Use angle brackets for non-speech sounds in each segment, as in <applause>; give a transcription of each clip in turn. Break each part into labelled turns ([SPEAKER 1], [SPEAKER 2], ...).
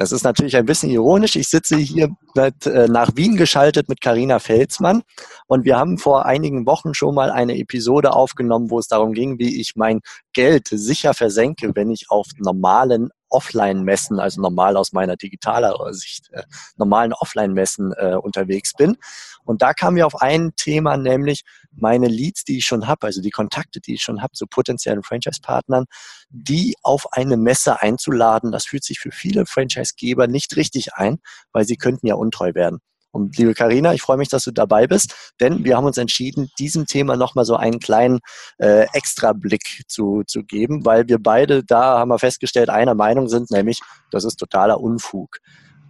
[SPEAKER 1] Das ist natürlich ein bisschen ironisch. Ich sitze hier mit, äh, nach Wien geschaltet mit Karina Felsmann und wir haben vor einigen Wochen schon mal eine Episode aufgenommen, wo es darum ging, wie ich mein Geld sicher versenke, wenn ich auf normalen Offline-Messen, also normal aus meiner digitaler Sicht, äh, normalen Offline-Messen äh, unterwegs bin. Und da kamen wir auf ein Thema, nämlich meine Leads, die ich schon habe, also die Kontakte, die ich schon habe zu potenziellen Franchise-Partnern, die auf eine Messe einzuladen. Das fühlt sich für viele Franchise-Geber nicht richtig ein, weil sie könnten ja untreu werden. Und liebe Karina, ich freue mich, dass du dabei bist, denn wir haben uns entschieden, diesem Thema nochmal so einen kleinen äh, Extra-Blick zu, zu geben, weil wir beide da, haben wir festgestellt, einer Meinung sind, nämlich, das ist totaler Unfug.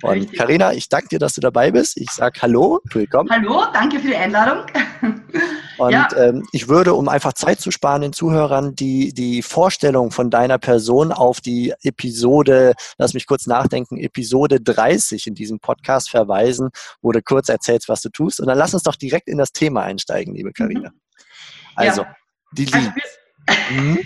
[SPEAKER 1] Und Karina, ich danke dir, dass du dabei bist. Ich sage Hallo, willkommen.
[SPEAKER 2] Hallo, danke für die Einladung. <laughs>
[SPEAKER 1] Und ja. ähm, ich würde, um einfach Zeit zu sparen den Zuhörern, die, die Vorstellung von deiner Person auf die Episode, lass mich kurz nachdenken, Episode 30 in diesem Podcast verweisen, wo du kurz erzählst, was du tust. Und dann lass uns doch direkt in das Thema einsteigen, liebe Karina. Mhm. Also, ja. die Liebe. Also
[SPEAKER 2] Mhm.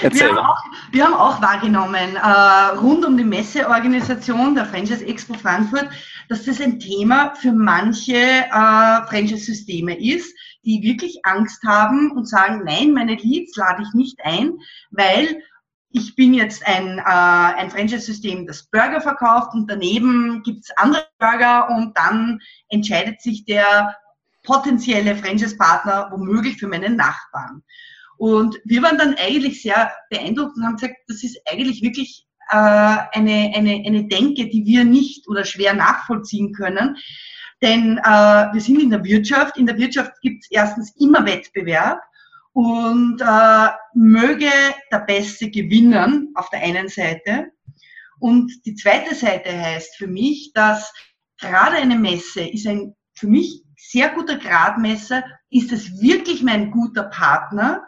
[SPEAKER 2] Wir, haben auch, wir, haben auch, wahrgenommen, äh, rund um die Messeorganisation der Franchise Expo Frankfurt, dass das ein Thema für manche äh, Franchise-Systeme ist, die wirklich Angst haben und sagen, nein, meine Leads lade ich nicht ein, weil ich bin jetzt ein, äh, ein Franchise-System, das Burger verkauft und daneben gibt's andere Burger und dann entscheidet sich der potenzielle Franchise-Partner womöglich für meinen Nachbarn. Und wir waren dann eigentlich sehr beeindruckt und haben gesagt, das ist eigentlich wirklich äh, eine, eine, eine Denke, die wir nicht oder schwer nachvollziehen können. Denn äh, wir sind in der Wirtschaft. In der Wirtschaft gibt es erstens immer Wettbewerb und äh, möge der Beste gewinnen auf der einen Seite. Und die zweite Seite heißt für mich, dass gerade eine Messe ist ein für mich sehr guter Gradmesser. Ist es wirklich mein guter Partner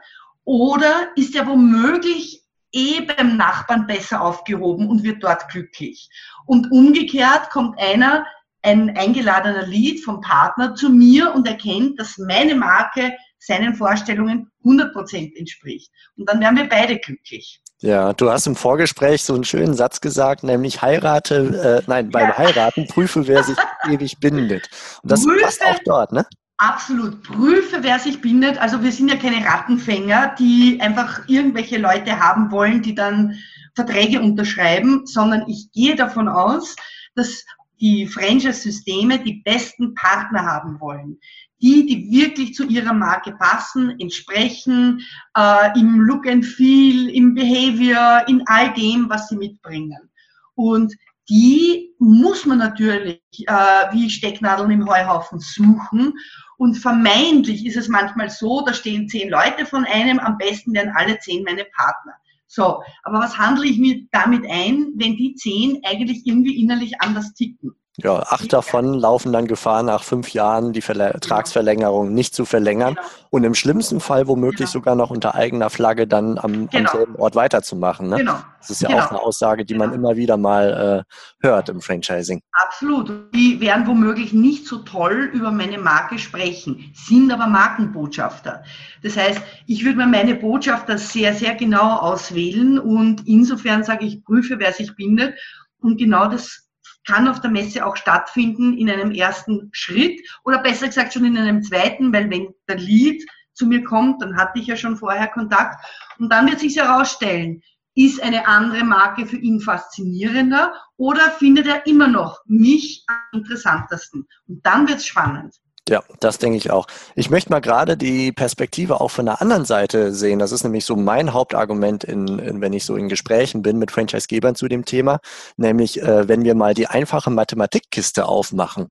[SPEAKER 2] oder ist er womöglich eh beim Nachbarn besser aufgehoben und wird dort glücklich? Und umgekehrt kommt einer, ein eingeladener Lied vom Partner zu mir und erkennt, dass meine Marke seinen Vorstellungen 100% entspricht. Und dann werden wir beide glücklich.
[SPEAKER 1] Ja, du hast im Vorgespräch so einen schönen Satz gesagt, nämlich heirate, äh, nein, beim ja. Heiraten prüfe, wer sich ewig bindet. Und das prüfe, passt auch dort, ne?
[SPEAKER 2] Absolut. Prüfe, wer sich bindet. Also wir sind ja keine Rattenfänger, die einfach irgendwelche Leute haben wollen, die dann Verträge unterschreiben, sondern ich gehe davon aus, dass die Franchise-Systeme die besten Partner haben wollen. Die, die wirklich zu ihrer Marke passen, entsprechen, äh, im Look and Feel, im Behavior, in all dem, was sie mitbringen. Und die muss man natürlich äh, wie Stecknadeln im Heuhaufen suchen. Und vermeintlich ist es manchmal so, da stehen zehn Leute von einem, am besten wären alle zehn meine Partner. So, aber was handle ich mir damit ein, wenn die zehn eigentlich irgendwie innerlich anders ticken?
[SPEAKER 1] Ja, acht davon laufen dann Gefahr, nach fünf Jahren die Vertragsverlängerung genau. nicht zu verlängern genau. und im schlimmsten Fall womöglich genau. sogar noch unter eigener Flagge dann am, am genau. selben Ort weiterzumachen. Ne? Genau. Das ist ja auch genau. eine Aussage, die man immer wieder mal äh, hört im Franchising.
[SPEAKER 2] Absolut. Die werden womöglich nicht so toll über meine Marke sprechen, sind aber Markenbotschafter. Das heißt, ich würde mir meine Botschafter sehr, sehr genau auswählen und insofern sage ich, prüfe, wer sich bindet. Und genau das kann auf der Messe auch stattfinden in einem ersten Schritt oder besser gesagt schon in einem zweiten, weil wenn der Lead zu mir kommt, dann hatte ich ja schon vorher Kontakt und dann wird sich herausstellen, ist eine andere Marke für ihn faszinierender oder findet er immer noch mich am interessantesten? Und dann wird es spannend.
[SPEAKER 1] Ja, das denke ich auch. Ich möchte mal gerade die Perspektive auch von der anderen Seite sehen. Das ist nämlich so mein Hauptargument, in, in wenn ich so in Gesprächen bin mit Franchisegebern zu dem Thema, nämlich äh, wenn wir mal die einfache Mathematikkiste aufmachen.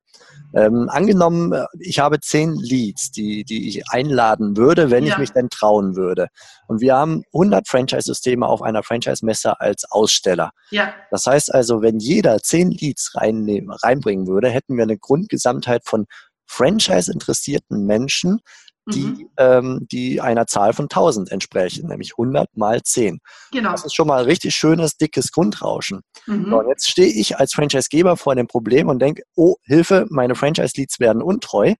[SPEAKER 1] Ähm, angenommen, äh, ich habe zehn Leads, die, die ich einladen würde, wenn ja. ich mich denn trauen würde. Und wir haben 100 Franchise-Systeme auf einer Franchise-Messe als Aussteller. Ja. Das heißt also, wenn jeder zehn Leads reinbringen würde, hätten wir eine Grundgesamtheit von Franchise-interessierten Menschen, die, mhm. ähm, die einer Zahl von 1000 entsprechen, nämlich 100 mal 10. Genau. Das ist schon mal ein richtig schönes, dickes Grundrauschen. Mhm. So, und jetzt stehe ich als Franchisegeber vor dem Problem und denke, oh, Hilfe, meine Franchise-Leads werden untreu.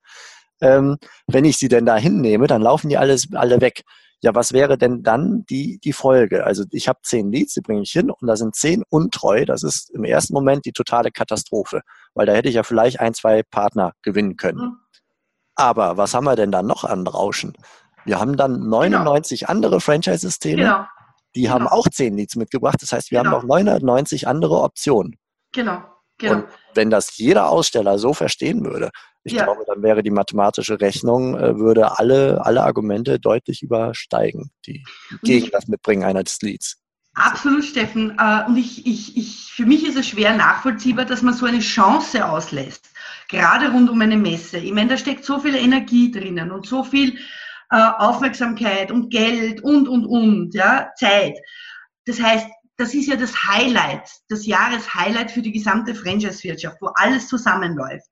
[SPEAKER 1] Ähm, wenn ich sie denn da hinnehme, dann laufen die alles, alle weg. Ja, was wäre denn dann die, die Folge? Also ich habe zehn Leads, die bringe ich hin und da sind zehn untreu. Das ist im ersten Moment die totale Katastrophe, weil da hätte ich ja vielleicht ein, zwei Partner gewinnen können. Mhm. Aber was haben wir denn dann noch an Rauschen? Wir haben dann 99 genau. andere Franchise-Systeme, genau. die genau. haben auch 10 Leads mitgebracht. Das heißt, wir haben genau. noch 990 andere Optionen. Genau. Genau. Und wenn das jeder Aussteller so verstehen würde, ich ja. glaube, dann wäre die mathematische Rechnung, äh, würde alle, alle Argumente deutlich übersteigen, die gegen das Mitbringen eines Leads.
[SPEAKER 2] Absolut, Steffen. Äh, und ich, ich, ich, für mich ist es schwer nachvollziehbar, dass man so eine Chance auslässt gerade rund um eine Messe. Ich meine, da steckt so viel Energie drinnen und so viel äh, Aufmerksamkeit und Geld und, und, und, ja, Zeit. Das heißt, das ist ja das Highlight, das Jahreshighlight für die gesamte Franchise-Wirtschaft, wo alles zusammenläuft.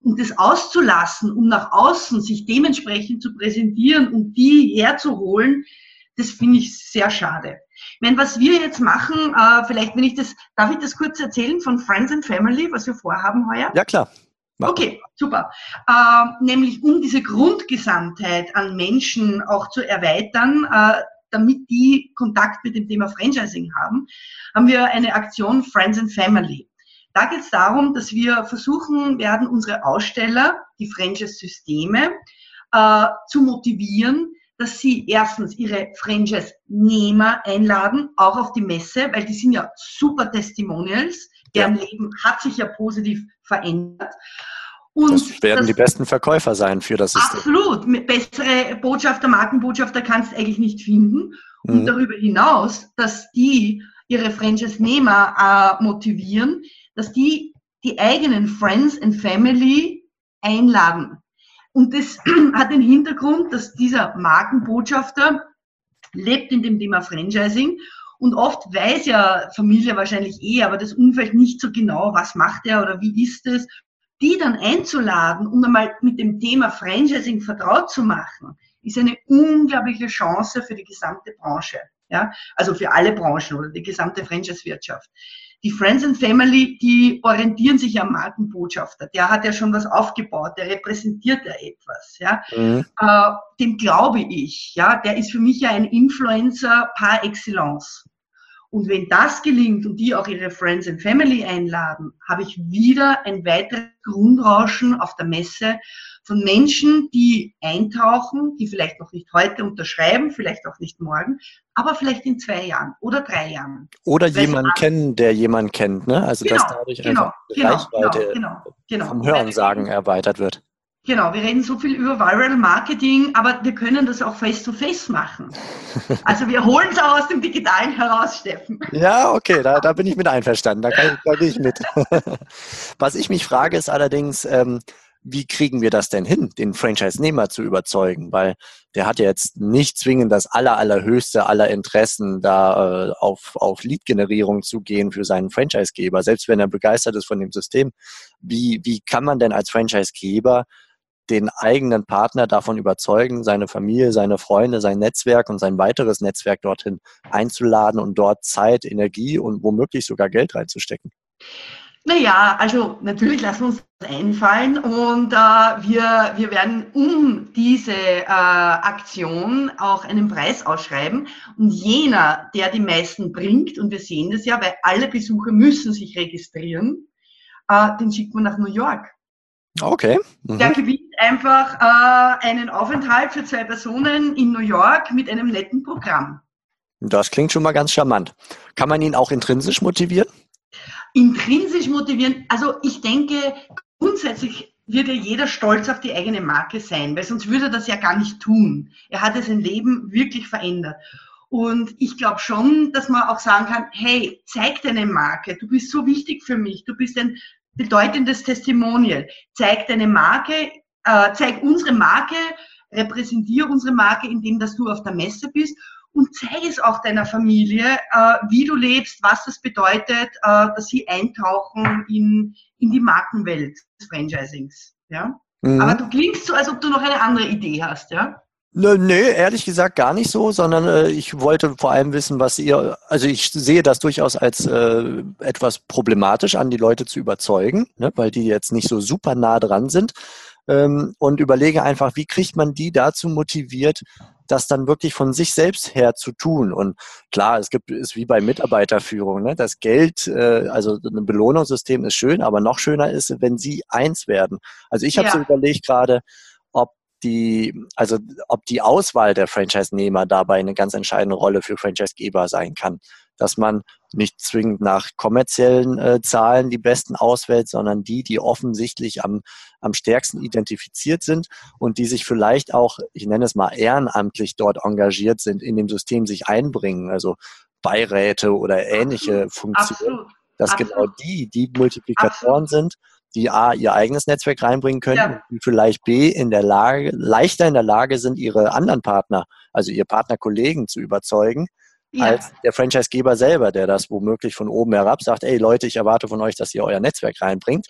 [SPEAKER 2] Und das auszulassen, um nach außen sich dementsprechend zu präsentieren und die herzuholen, das finde ich sehr schade. Ich meine, was wir jetzt machen, äh, vielleicht, wenn ich das, darf ich das kurz erzählen von Friends and Family, was wir vorhaben heuer?
[SPEAKER 1] Ja, klar.
[SPEAKER 2] Okay, super. Äh, nämlich um diese Grundgesamtheit an Menschen auch zu erweitern, äh, damit die Kontakt mit dem Thema Franchising haben, haben wir eine Aktion Friends and Family. Da geht es darum, dass wir versuchen werden, unsere Aussteller, die Franchise-Systeme, äh, zu motivieren, dass sie erstens ihre Franchise-Nehmer einladen, auch auf die Messe, weil die sind ja super Testimonials, deren ja. Leben hat sich ja positiv verändert.
[SPEAKER 1] Und das werden das, die besten Verkäufer sein für das
[SPEAKER 2] System. Absolut. Bessere Botschafter, Markenbotschafter kannst du eigentlich nicht finden. Und mhm. darüber hinaus, dass die ihre Franchise-Nehmer äh, motivieren, dass die die eigenen Friends and Family einladen. Und das <clears throat> hat den Hintergrund, dass dieser Markenbotschafter lebt in dem Thema Franchising und oft weiß ja Familie wahrscheinlich eh, aber das Umfeld nicht so genau, was macht er oder wie ist es. Die dann einzuladen und einmal mit dem Thema Franchising vertraut zu machen, ist eine unglaubliche Chance für die gesamte Branche. Ja, also für alle Branchen oder die gesamte Franchise-Wirtschaft. Die Friends and Family, die orientieren sich am Markenbotschafter. Der hat ja schon was aufgebaut, der repräsentiert ja etwas. Ja, mhm. äh, dem glaube ich. Ja, der ist für mich ja ein Influencer par excellence. Und wenn das gelingt und die auch ihre Friends and Family einladen, habe ich wieder ein weiteres Grundrauschen auf der Messe von Menschen, die eintauchen, die vielleicht noch nicht heute unterschreiben, vielleicht auch nicht morgen, aber vielleicht in zwei Jahren oder drei Jahren.
[SPEAKER 1] Oder jemanden kennen, der jemanden kennt, ne? Also genau, dass dadurch genau, einfach die genau, Reichweite genau, genau vom Hörensagen erweitert wird.
[SPEAKER 2] Genau, wir reden so viel über Viral Marketing, aber wir können das auch face-to-face -face machen. <laughs> Also wir holen es auch aus dem Digitalen heraus, Steffen.
[SPEAKER 1] Ja, okay, da, da bin ich mit einverstanden, da, kann, da gehe ich mit. <laughs> Was ich mich frage, ist allerdings, ähm, wie kriegen wir das denn hin, den Franchise-Nehmer zu überzeugen? Weil der hat ja jetzt nicht zwingend das aller, allerhöchste aller Interessen, da äh, auf, auf Lead-Generierung zu gehen für seinen Franchise-Geber, selbst wenn er begeistert ist von dem System. Wie, wie kann man denn als Franchise-Geber den eigenen Partner davon überzeugen, seine Familie, seine Freunde, sein Netzwerk und sein weiteres Netzwerk dorthin einzuladen und dort Zeit, Energie und womöglich sogar Geld reinzustecken?
[SPEAKER 2] Naja, also natürlich lassen wir uns das einfallen und äh, wir, wir werden um diese äh, Aktion auch einen Preis ausschreiben. Und jener, der die meisten bringt, und wir sehen das ja, weil alle Besucher müssen sich registrieren, äh, den schickt man nach New York.
[SPEAKER 1] Okay.
[SPEAKER 2] Mhm. Der gewinnt einfach äh, einen Aufenthalt für zwei Personen in New York mit einem netten Programm.
[SPEAKER 1] Das klingt schon mal ganz charmant. Kann man ihn auch intrinsisch motivieren?
[SPEAKER 2] Intrinsisch motivieren, also ich denke, grundsätzlich würde jeder stolz auf die eigene Marke sein, weil sonst würde er das ja gar nicht tun. Er hat sein Leben wirklich verändert. Und ich glaube schon, dass man auch sagen kann, hey, zeig deine Marke, du bist so wichtig für mich, du bist ein bedeutendes Testimonial. Zeig deine Marke, äh, zeig unsere Marke, repräsentiere unsere Marke, indem dass du auf der Messe bist und zeige es auch deiner Familie, äh, wie du lebst, was das bedeutet, äh, dass sie eintauchen in, in die Markenwelt des Franchisings. Ja? Mhm. Aber du klingst so, als ob du noch eine andere Idee hast, ja?
[SPEAKER 1] Nö, nö, ehrlich gesagt gar nicht so, sondern äh, ich wollte vor allem wissen, was ihr, also ich sehe das durchaus als äh, etwas problematisch an, die Leute zu überzeugen, ne, weil die jetzt nicht so super nah dran sind ähm, und überlege einfach, wie kriegt man die dazu motiviert, das dann wirklich von sich selbst her zu tun. Und klar, es gibt, ist wie bei Mitarbeiterführung, ne? das Geld, äh, also ein Belohnungssystem ist schön, aber noch schöner ist, wenn sie eins werden. Also ich habe ja. so überlegt gerade, die, also ob die Auswahl der Franchise-Nehmer dabei eine ganz entscheidende Rolle für Franchise-Geber sein kann. Dass man nicht zwingend nach kommerziellen äh, Zahlen die besten auswählt, sondern die, die offensichtlich am, am stärksten identifiziert sind und die sich vielleicht auch, ich nenne es mal ehrenamtlich dort engagiert sind, in dem System sich einbringen, also Beiräte oder ähnliche Funktionen. Absolut. Dass Absolut. genau die, die Multiplikatoren Absolut. sind die A, ihr eigenes Netzwerk reinbringen können ja. und vielleicht B, in der Lage, leichter in der Lage sind, ihre anderen Partner, also ihr Partnerkollegen zu überzeugen, ja. als der Franchisegeber selber, der das womöglich von oben herab sagt, ey Leute, ich erwarte von euch, dass ihr euer Netzwerk reinbringt.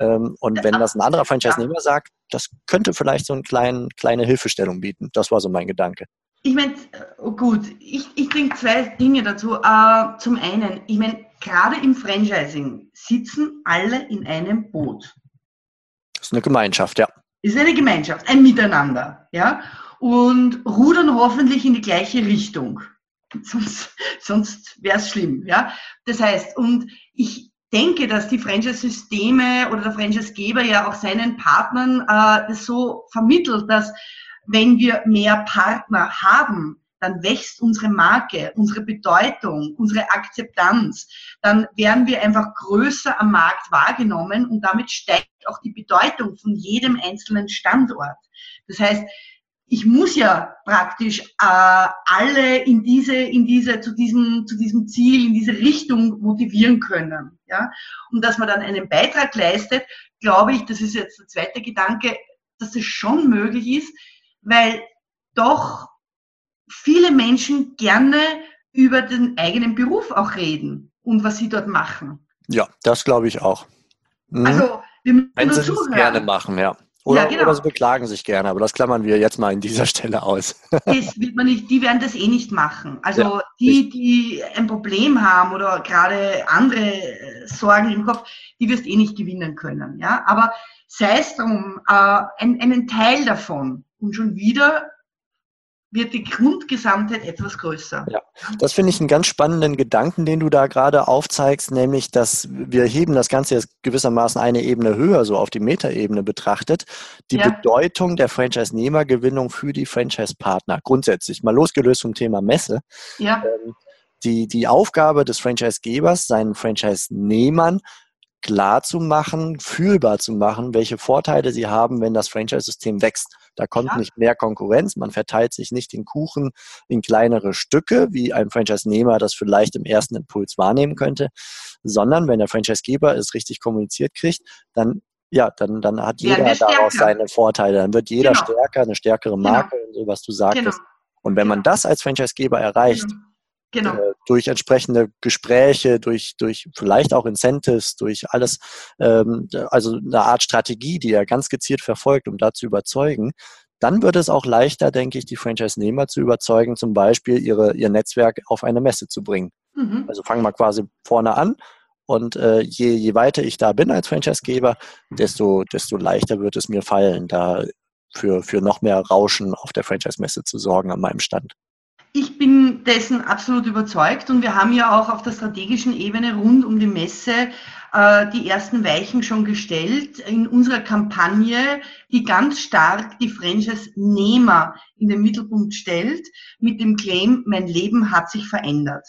[SPEAKER 1] Ähm, und wenn das ein anderer Franchise-Nehmer sagt, das könnte vielleicht so eine kleine, kleine Hilfestellung bieten. Das war so mein Gedanke.
[SPEAKER 2] Ich meine, oh gut, ich, ich denke zwei Dinge dazu. Uh, zum einen, ich meine, gerade im Franchising sitzen alle in einem Boot.
[SPEAKER 1] Das ist eine Gemeinschaft, ja.
[SPEAKER 2] Ist eine Gemeinschaft, ein Miteinander, ja. Und rudern hoffentlich in die gleiche Richtung. <laughs> Sonst, sonst wäre es schlimm, ja. Das heißt, und ich denke, dass die Franchise-Systeme oder der Franchise-Geber ja auch seinen Partnern äh, das so vermittelt, dass wenn wir mehr Partner haben, dann wächst unsere Marke, unsere Bedeutung, unsere Akzeptanz. Dann werden wir einfach größer am Markt wahrgenommen und damit steigt auch die Bedeutung von jedem einzelnen Standort. Das heißt, ich muss ja praktisch äh, alle in diese, in diese, zu diesem, zu diesem Ziel, in diese Richtung motivieren können. Ja? Und dass man dann einen Beitrag leistet, glaube ich, das ist jetzt der zweite Gedanke, dass es schon möglich ist, weil doch viele Menschen gerne über den eigenen Beruf auch reden und was sie dort machen.
[SPEAKER 1] Ja, das glaube ich auch. Mhm. Also, wir müssen Wenn sie es gerne machen, ja. Oder, ja, genau. oder sie beklagen sich gerne, aber das klammern wir jetzt mal in dieser <laughs> Stelle aus.
[SPEAKER 2] das wird man nicht, die werden das eh nicht machen. Also ja, die, die ein Problem haben oder gerade andere Sorgen im Kopf, die wirst eh nicht gewinnen können. Ja? Aber sei es drum, äh, ein, einen Teil davon und schon wieder wird die Grundgesamtheit etwas größer.
[SPEAKER 1] Ja, das finde ich einen ganz spannenden Gedanken, den du da gerade aufzeigst, nämlich, dass wir heben das Ganze jetzt gewissermaßen eine Ebene höher, so auf die Metaebene betrachtet, die ja. Bedeutung der Franchise-Nehmergewinnung für die Franchise-Partner. Grundsätzlich, mal losgelöst vom Thema Messe. Ja. Ähm, die, die Aufgabe des Franchise-Gebers, seinen Franchise-Nehmern klar zu machen, fühlbar zu machen, welche Vorteile sie haben, wenn das Franchise-System wächst. Da kommt ja. nicht mehr Konkurrenz, man verteilt sich nicht den Kuchen in kleinere Stücke, wie ein Franchise-Nehmer das vielleicht im ersten Impuls wahrnehmen könnte, sondern wenn der Franchise-Geber es richtig kommuniziert kriegt, dann ja, dann, dann hat jeder daraus seine Vorteile. Dann wird jeder genau. stärker, eine stärkere genau. Marke genau. und so, was du sagtest. Genau. Und wenn man genau. das als Franchise-Geber erreicht, genau. Äh, durch entsprechende Gespräche, durch, durch vielleicht auch Incentives, durch alles, ähm, also eine Art Strategie, die er ganz gezielt verfolgt, um da zu überzeugen, dann wird es auch leichter, denke ich, die Franchise-Nehmer zu überzeugen, zum Beispiel ihre, ihr Netzwerk auf eine Messe zu bringen. Mhm. Also fangen wir quasi vorne an und äh, je, je weiter ich da bin als Franchise-Geber, desto, desto leichter wird es mir fallen, da für, für noch mehr Rauschen auf der Franchise-Messe zu sorgen an meinem Stand.
[SPEAKER 2] Ich bin dessen absolut überzeugt und wir haben ja auch auf der strategischen Ebene rund um die Messe äh, die ersten Weichen schon gestellt in unserer Kampagne, die ganz stark die Franchise-Nehmer in den Mittelpunkt stellt, mit dem Claim, mein Leben hat sich verändert.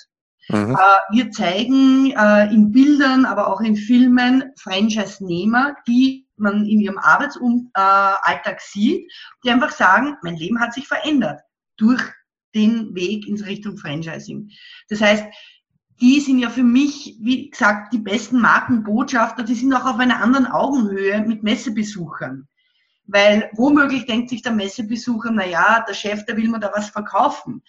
[SPEAKER 2] Mhm. Äh, wir zeigen äh, in Bildern, aber auch in Filmen Franchise-Nehmer, die man in ihrem Arbeitsalltag sieht, die einfach sagen, mein Leben hat sich verändert durch den Weg in Richtung Franchising. Das heißt, die sind ja für mich, wie gesagt, die besten Markenbotschafter, die sind auch auf einer anderen Augenhöhe mit Messebesuchern. Weil womöglich denkt sich der Messebesucher, na ja, der Chef, der will mir da was verkaufen.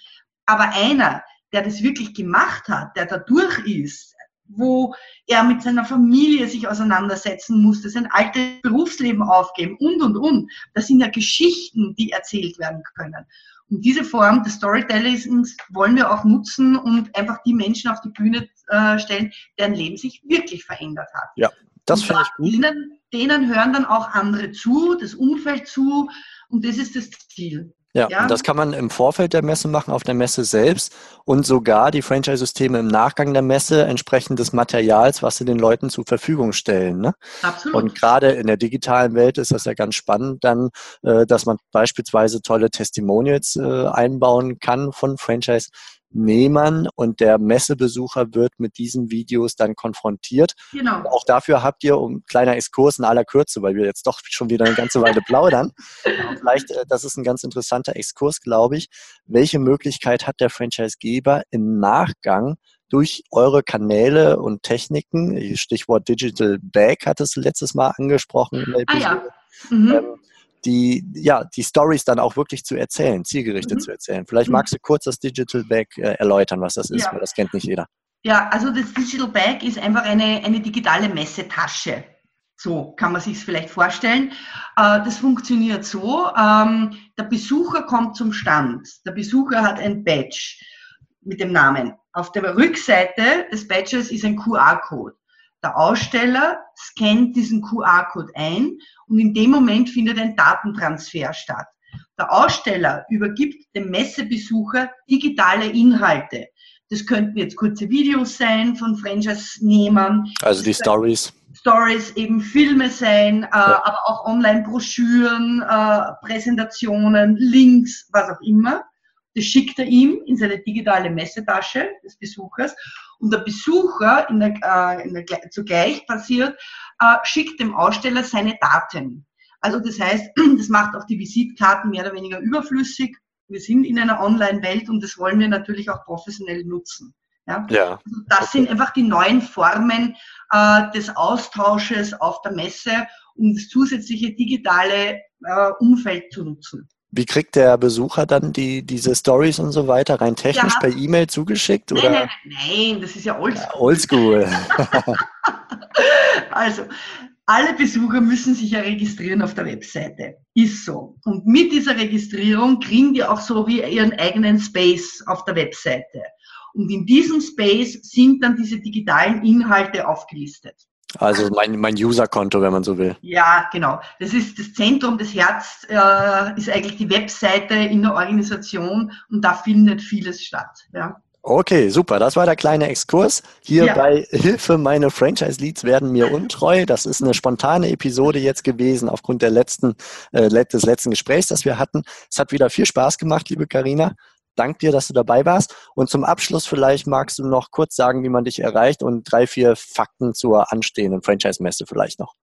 [SPEAKER 2] Aber einer, der das wirklich gemacht hat, der da durch ist, wo er mit seiner Familie sich auseinandersetzen musste, sein altes Berufsleben aufgeben und, und, und. Das sind ja Geschichten, die erzählt werden können. Und diese Form des Storytellings wollen wir auch nutzen und einfach die Menschen auf die Bühne äh, stellen, deren Leben sich wirklich verändert hat.
[SPEAKER 1] Ja, das finde ich gut.
[SPEAKER 2] Denen, denen hören dann auch andere zu, das Umfeld zu und das ist das Ziel.
[SPEAKER 1] Ja, ja, und das kann man im Vorfeld der Messe machen, auf der Messe selbst und sogar die Franchise-Systeme im Nachgang der Messe entsprechend des Materials, was sie den Leuten zur Verfügung stellen. Ne? Absolut. Und gerade in der digitalen Welt ist das ja ganz spannend dann, äh, dass man beispielsweise tolle Testimonials äh, einbauen kann von Franchise Nehmern und der Messebesucher wird mit diesen Videos dann konfrontiert. Genau. auch dafür habt ihr, um kleiner Exkurs in aller Kürze, weil wir jetzt doch schon wieder eine ganze Weile plaudern, vielleicht, äh, das ist ein ganz interessanter Exkurs, glaube ich. Welche Möglichkeit hat der Franchisegeber im Nachgang durch eure Kanäle und Techniken, Stichwort Digital Bag hat es letztes Mal angesprochen in der Episode, ah, ja. mhm. Die, ja, die Stories dann auch wirklich zu erzählen, zielgerichtet mhm. zu erzählen. Vielleicht mhm. magst du kurz das Digital Bag äh, erläutern, was das ist, ja. weil das kennt nicht jeder.
[SPEAKER 2] Ja, also das Digital Bag ist einfach eine, eine digitale Messetasche. So kann man sich es vielleicht vorstellen. Äh, das funktioniert so, ähm, der Besucher kommt zum Stand. Der Besucher hat ein Badge mit dem Namen. Auf der Rückseite des Badges ist ein QR-Code. Der Aussteller scannt diesen QR-Code ein und in dem Moment findet ein Datentransfer statt. Der Aussteller übergibt dem Messebesucher digitale Inhalte. Das könnten jetzt kurze Videos sein von Franchise-Nehmern.
[SPEAKER 1] Also die Stories.
[SPEAKER 2] Stories, eben Filme sein, äh, ja. aber auch Online-Broschüren, äh, Präsentationen, Links, was auch immer. Das schickt er ihm in seine digitale Messetasche des Besuchers und der Besucher in der, äh, in der, zugleich passiert, äh, schickt dem Aussteller seine Daten. Also das heißt, <clears throat> das macht auch die Visitkarten mehr oder weniger überflüssig. Wir sind in einer Online-Welt und das wollen wir natürlich auch professionell nutzen. Ja? ja. Also das okay. sind einfach die neuen Formen äh, des Austausches auf der Messe, um das zusätzliche digitale äh, Umfeld zu nutzen.
[SPEAKER 1] Wie kriegt der Besucher dann die, diese Stories und so weiter rein technisch ja. per E-Mail zugeschickt? Nein, oder?
[SPEAKER 2] Nein, nein, das ist ja oldschool. Ja,
[SPEAKER 1] oldschool. <laughs>
[SPEAKER 2] also, alle Besucher müssen sich ja registrieren auf der Webseite. Ist so. Und mit dieser Registrierung kriegen die auch so wie ihren eigenen Space auf der Webseite. Und in diesem Space sind dann diese digitalen Inhalte aufgelistet.
[SPEAKER 1] Also mein, mein User-Konto, wenn man so will.
[SPEAKER 2] Ja, genau. Das ist das Zentrum des Herz, äh, ist eigentlich die Webseite in der Organisation und da findet vieles statt. Ja.
[SPEAKER 1] Okay, super. Das war der kleine Exkurs. Hier ja. bei Hilfe, meine Franchise-Leads werden mir untreu. Das ist eine spontane Episode jetzt gewesen aufgrund der letzten, äh, des letzten Gesprächs, das wir hatten. Es hat wieder viel Spaß gemacht, liebe Karina. Dank dir, dass du dabei warst. Und zum Abschluss vielleicht magst du noch kurz sagen, wie man dich erreicht und drei, vier Fakten zur anstehenden Franchise-Messe vielleicht noch.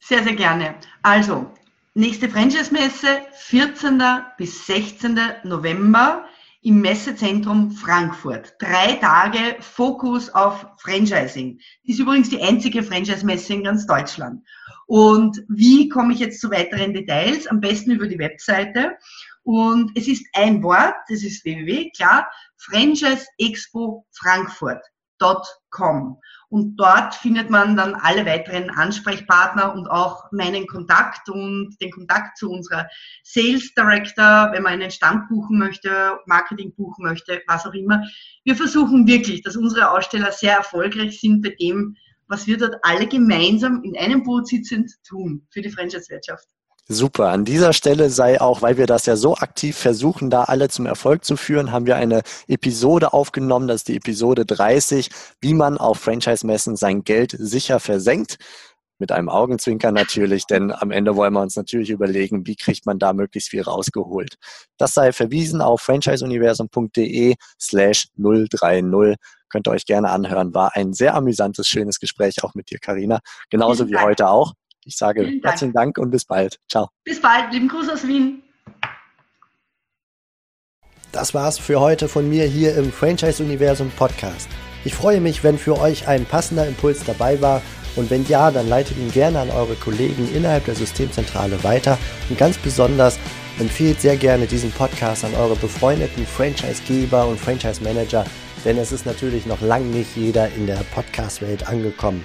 [SPEAKER 2] Sehr, sehr gerne. Also, nächste Franchise-Messe, 14. bis 16. November im Messezentrum Frankfurt. Drei Tage Fokus auf Franchising. Ist übrigens die einzige Franchise-Messe in ganz Deutschland. Und wie komme ich jetzt zu weiteren Details? Am besten über die Webseite. Und es ist ein Wort, das ist www, klar, franchiseexpofrankfurt.com. Und dort findet man dann alle weiteren Ansprechpartner und auch meinen Kontakt und den Kontakt zu unserer Sales Director, wenn man einen Stand buchen möchte, Marketing buchen möchte, was auch immer. Wir versuchen wirklich, dass unsere Aussteller sehr erfolgreich sind bei dem, was wir dort alle gemeinsam in einem Boot sitzend tun für die Franchise-Wirtschaft.
[SPEAKER 1] Super. An dieser Stelle sei auch, weil wir das ja so aktiv versuchen, da alle zum Erfolg zu führen, haben wir eine Episode aufgenommen. Das ist die Episode 30, wie man auf Franchise-Messen sein Geld sicher versenkt. Mit einem Augenzwinker natürlich, denn am Ende wollen wir uns natürlich überlegen, wie kriegt man da möglichst viel rausgeholt. Das sei verwiesen auf franchiseuniversum.de slash 030. Könnt ihr euch gerne anhören. War ein sehr amüsantes, schönes Gespräch auch mit dir, Karina. Genauso wie heute auch. Ich sage Vielen herzlichen Dank. Dank und bis bald. Ciao.
[SPEAKER 2] Bis bald. Lieben Gruß aus Wien.
[SPEAKER 1] Das war's für heute von mir hier im Franchise Universum Podcast.
[SPEAKER 3] Ich freue mich, wenn für euch ein passender Impuls dabei war und wenn ja, dann leitet ihn gerne an eure Kollegen innerhalb der Systemzentrale weiter und ganz besonders empfehlt sehr gerne diesen Podcast an eure befreundeten Franchisegeber und Franchise-Manager, denn es ist natürlich noch lange nicht jeder in der Podcast-Welt angekommen.